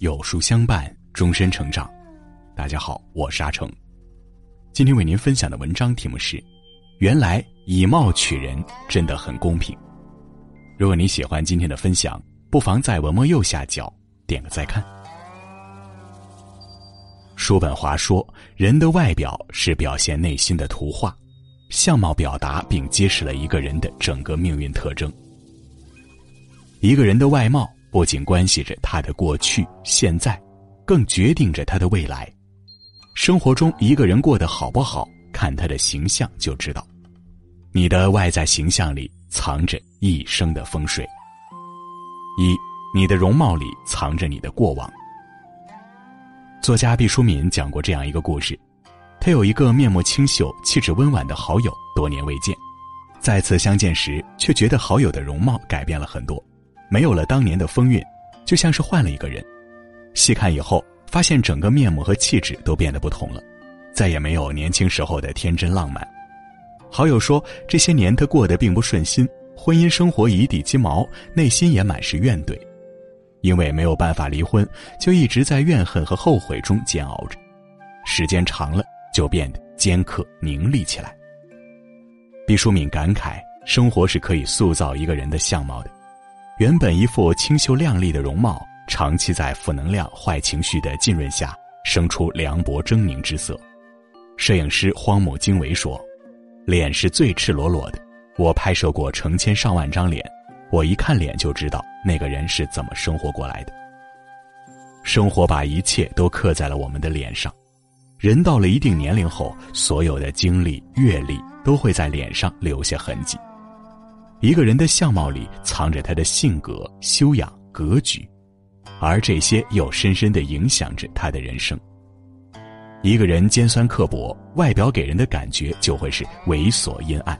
有书相伴，终身成长。大家好，我是阿成。今天为您分享的文章题目是：原来以貌取人真的很公平。如果你喜欢今天的分享，不妨在文末右下角点个再看。叔本华说：“人的外表是表现内心的图画，相貌表达并揭示了一个人的整个命运特征。一个人的外貌。”不仅关系着他的过去、现在，更决定着他的未来。生活中一个人过得好不好，看他的形象就知道。你的外在形象里藏着一生的风水。一，你的容貌里藏着你的过往。作家毕淑敏讲过这样一个故事：他有一个面目清秀、气质温婉的好友，多年未见，再次相见时，却觉得好友的容貌改变了很多。没有了当年的风韵，就像是换了一个人。细看以后，发现整个面目和气质都变得不同了，再也没有年轻时候的天真浪漫。好友说，这些年他过得并不顺心，婚姻生活一地鸡毛，内心也满是怨怼。因为没有办法离婚，就一直在怨恨和后悔中煎熬着。时间长了，就变得尖刻凝厉起来。毕淑敏感慨：生活是可以塑造一个人的相貌的。原本一副清秀靓丽的容貌，长期在负能量、坏情绪的浸润下，生出凉薄狰狞之色。摄影师荒木经惟说：“脸是最赤裸裸的。我拍摄过成千上万张脸，我一看脸就知道那个人是怎么生活过来的。生活把一切都刻在了我们的脸上。人到了一定年龄后，所有的经历、阅历都会在脸上留下痕迹。”一个人的相貌里藏着他的性格、修养、格局，而这些又深深的影响着他的人生。一个人尖酸刻薄，外表给人的感觉就会是猥琐阴暗；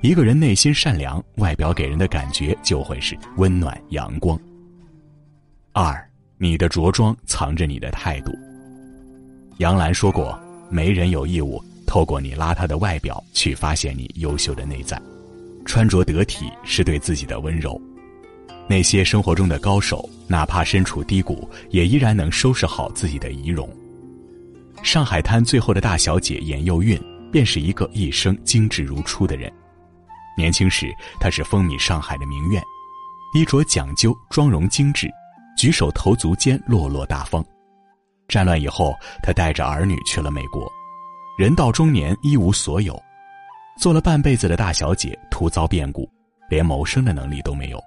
一个人内心善良，外表给人的感觉就会是温暖阳光。二，你的着装藏着你的态度。杨澜说过：“没人有义务透过你邋遢的外表去发现你优秀的内在。”穿着得体是对自己的温柔。那些生活中的高手，哪怕身处低谷，也依然能收拾好自己的仪容。上海滩最后的大小姐严幼韵，便是一个一生精致如初的人。年轻时，她是风靡上海的名媛，衣着讲究，妆容精致，举手投足间落落大方。战乱以后，她带着儿女去了美国，人到中年一无所有。做了半辈子的大小姐，突遭变故，连谋生的能力都没有。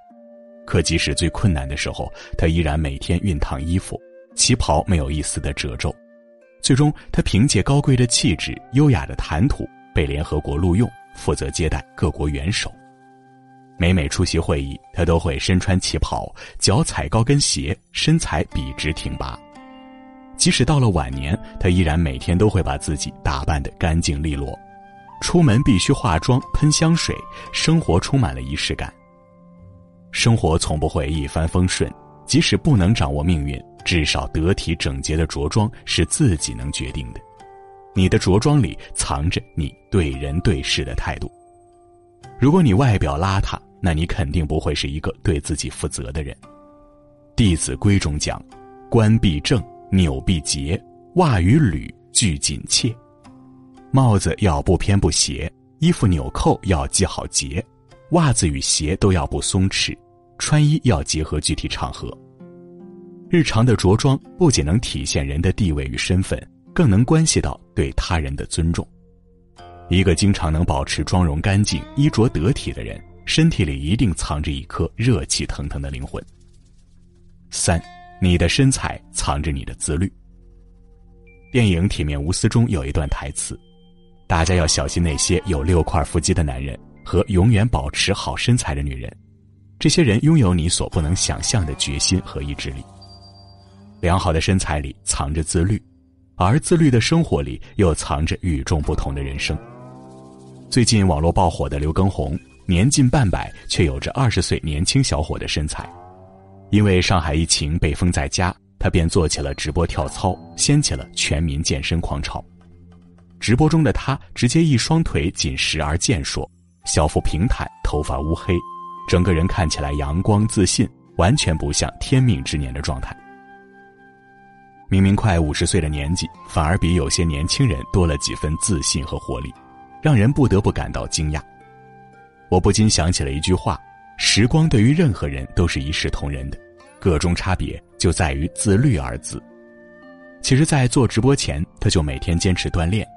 可即使最困难的时候，她依然每天熨烫衣服，旗袍没有一丝的褶皱。最终，她凭借高贵的气质、优雅的谈吐，被联合国录用，负责接待各国元首。每每出席会议，她都会身穿旗袍，脚踩高跟鞋，身材笔直挺拔。即使到了晚年，她依然每天都会把自己打扮得干净利落。出门必须化妆、喷香水，生活充满了仪式感。生活从不会一帆风顺，即使不能掌握命运，至少得体整洁的着装是自己能决定的。你的着装里藏着你对人对事的态度。如果你外表邋遢，那你肯定不会是一个对自己负责的人。《弟子规》中讲：“冠必正，纽必结，袜与履俱紧切。”帽子要不偏不斜，衣服纽扣要系好结，袜子与鞋都要不松弛，穿衣要结合具体场合。日常的着装不仅能体现人的地位与身份，更能关系到对他人的尊重。一个经常能保持妆容干净、衣着得体的人，身体里一定藏着一颗热气腾腾的灵魂。三，你的身材藏着你的自律。电影《铁面无私》中有一段台词。大家要小心那些有六块腹肌的男人和永远保持好身材的女人，这些人拥有你所不能想象的决心和意志力。良好的身材里藏着自律，而自律的生活里又藏着与众不同的人生。最近网络爆火的刘畊宏，年近半百却有着二十岁年轻小伙的身材。因为上海疫情被封在家，他便做起了直播跳操，掀起了全民健身狂潮。直播中的他，直接一双腿紧实而健硕，小腹平坦，头发乌黑，整个人看起来阳光自信，完全不像天命之年的状态。明明快五十岁的年纪，反而比有些年轻人多了几分自信和活力，让人不得不感到惊讶。我不禁想起了一句话：时光对于任何人都是一视同仁的，个中差别就在于自律二字。其实，在做直播前，他就每天坚持锻炼，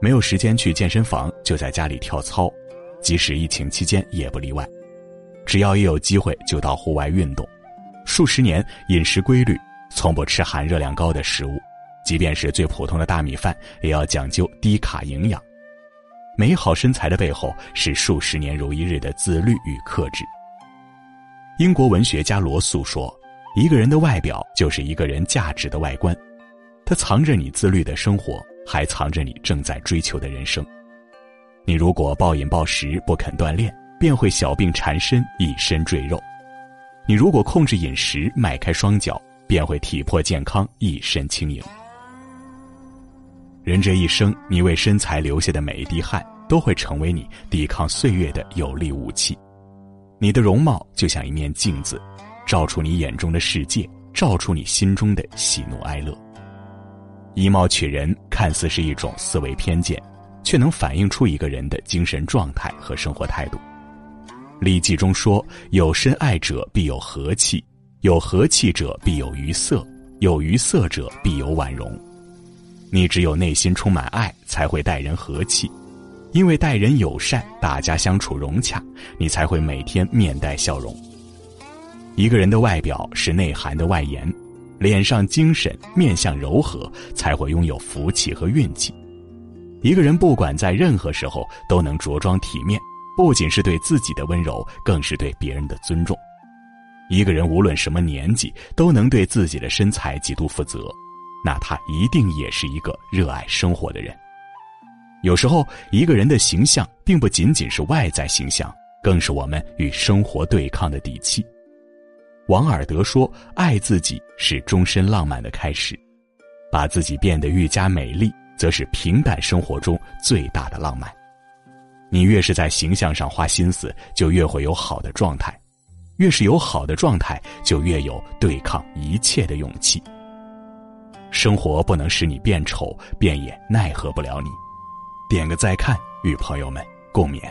没有时间去健身房，就在家里跳操，即使疫情期间也不例外。只要一有机会，就到户外运动。数十年饮食规律，从不吃含热量高的食物，即便是最普通的大米饭，也要讲究低卡营养。美好身材的背后，是数十年如一日的自律与克制。英国文学家罗素说：“一个人的外表，就是一个人价值的外观。”它藏着你自律的生活，还藏着你正在追求的人生。你如果暴饮暴食不肯锻炼，便会小病缠身，一身赘肉；你如果控制饮食，迈开双脚，便会体魄健康，一身轻盈。人这一生，你为身材流下的每一滴汗，都会成为你抵抗岁月的有力武器。你的容貌就像一面镜子，照出你眼中的世界，照出你心中的喜怒哀乐。以貌取人看似是一种思维偏见，却能反映出一个人的精神状态和生活态度。《礼记》中说：“有深爱者必有和气，有和气者必有愉色，有愉色者必有婉容。”你只有内心充满爱，才会待人和气，因为待人友善，大家相处融洽，你才会每天面带笑容。一个人的外表是内涵的外延。脸上精神，面相柔和，才会拥有福气和运气。一个人不管在任何时候都能着装体面，不仅是对自己的温柔，更是对别人的尊重。一个人无论什么年纪，都能对自己的身材极度负责，那他一定也是一个热爱生活的人。有时候，一个人的形象并不仅仅是外在形象，更是我们与生活对抗的底气。王尔德说：“爱自己是终身浪漫的开始，把自己变得愈加美丽，则是平淡生活中最大的浪漫。你越是在形象上花心思，就越会有好的状态；越是有好的状态，就越有对抗一切的勇气。生活不能使你变丑，便也奈何不了你。点个再看，与朋友们共勉。”